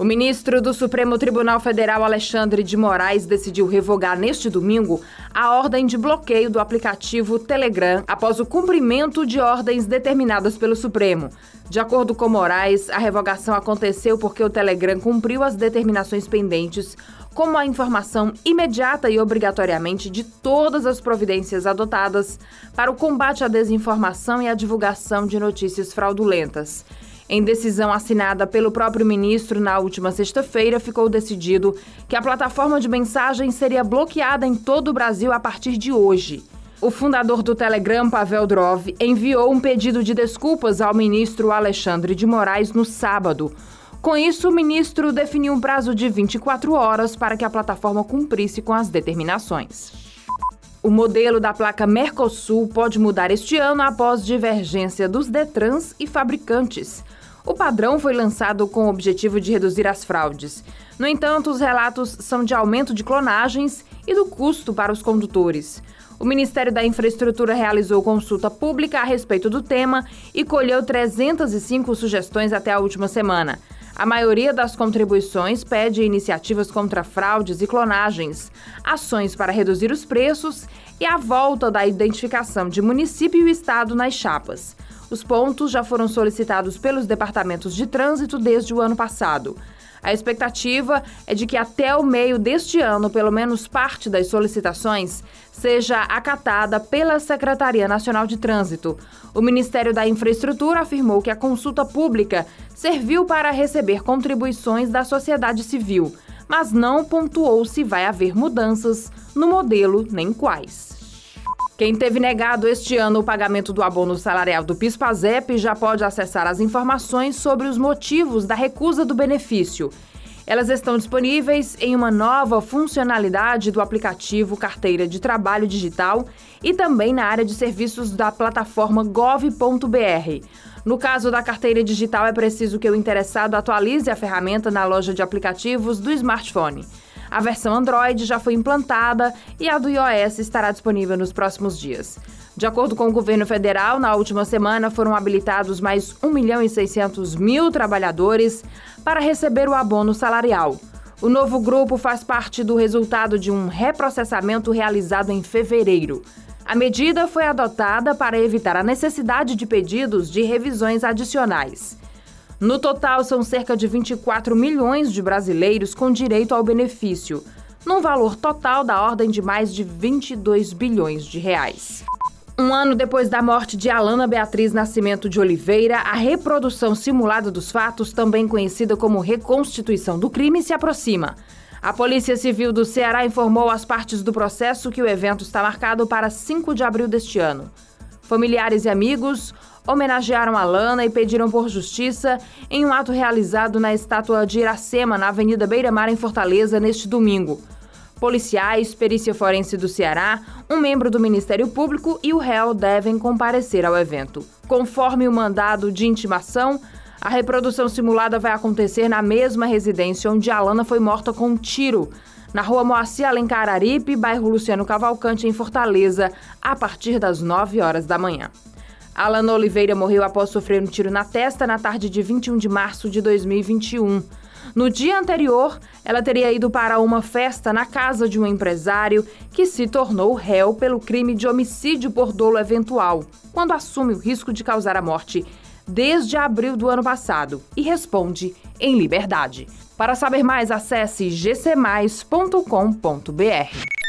O ministro do Supremo Tribunal Federal, Alexandre de Moraes, decidiu revogar neste domingo a ordem de bloqueio do aplicativo Telegram após o cumprimento de ordens determinadas pelo Supremo. De acordo com Moraes, a revogação aconteceu porque o Telegram cumpriu as determinações pendentes, como a informação imediata e obrigatoriamente de todas as providências adotadas para o combate à desinformação e à divulgação de notícias fraudulentas. Em decisão assinada pelo próprio ministro na última sexta-feira, ficou decidido que a plataforma de mensagem seria bloqueada em todo o Brasil a partir de hoje. O fundador do Telegram, Pavel Drov, enviou um pedido de desculpas ao ministro Alexandre de Moraes no sábado. Com isso, o ministro definiu um prazo de 24 horas para que a plataforma cumprisse com as determinações. O modelo da placa Mercosul pode mudar este ano após divergência dos Detrans e fabricantes. O padrão foi lançado com o objetivo de reduzir as fraudes. No entanto, os relatos são de aumento de clonagens e do custo para os condutores. O Ministério da Infraestrutura realizou consulta pública a respeito do tema e colheu 305 sugestões até a última semana. A maioria das contribuições pede iniciativas contra fraudes e clonagens, ações para reduzir os preços e a volta da identificação de município e estado nas chapas. Os pontos já foram solicitados pelos departamentos de trânsito desde o ano passado. A expectativa é de que até o meio deste ano, pelo menos parte das solicitações seja acatada pela Secretaria Nacional de Trânsito. O Ministério da Infraestrutura afirmou que a consulta pública serviu para receber contribuições da sociedade civil, mas não pontuou se vai haver mudanças no modelo nem quais. Quem teve negado este ano o pagamento do abono salarial do PIS/PASEP já pode acessar as informações sobre os motivos da recusa do benefício. Elas estão disponíveis em uma nova funcionalidade do aplicativo Carteira de Trabalho Digital e também na área de serviços da plataforma gov.br. No caso da carteira digital, é preciso que o interessado atualize a ferramenta na loja de aplicativos do smartphone. A versão Android já foi implantada e a do iOS estará disponível nos próximos dias. De acordo com o governo federal, na última semana foram habilitados mais 1 milhão e 600 mil trabalhadores para receber o abono salarial. O novo grupo faz parte do resultado de um reprocessamento realizado em fevereiro. A medida foi adotada para evitar a necessidade de pedidos de revisões adicionais. No total, são cerca de 24 milhões de brasileiros com direito ao benefício, num valor total da ordem de mais de 22 bilhões de reais. Um ano depois da morte de Alana Beatriz Nascimento de Oliveira, a reprodução simulada dos fatos, também conhecida como reconstituição do crime, se aproxima. A Polícia Civil do Ceará informou às partes do processo que o evento está marcado para 5 de abril deste ano. Familiares e amigos homenagearam a Lana e pediram por justiça em um ato realizado na estátua de Iracema, na Avenida Beira Mar, em Fortaleza, neste domingo. Policiais, perícia forense do Ceará, um membro do Ministério Público e o réu devem comparecer ao evento. Conforme o mandado de intimação, a reprodução simulada vai acontecer na mesma residência onde Alana foi morta com um tiro, na rua Moacir Alencar Aripe, bairro Luciano Cavalcante, em Fortaleza, a partir das 9 horas da manhã. Alana Oliveira morreu após sofrer um tiro na testa na tarde de 21 de março de 2021. No dia anterior, ela teria ido para uma festa na casa de um empresário que se tornou réu pelo crime de homicídio por dolo eventual, quando assume o risco de causar a morte desde abril do ano passado e responde em liberdade. Para saber mais, acesse gcmais.com.br.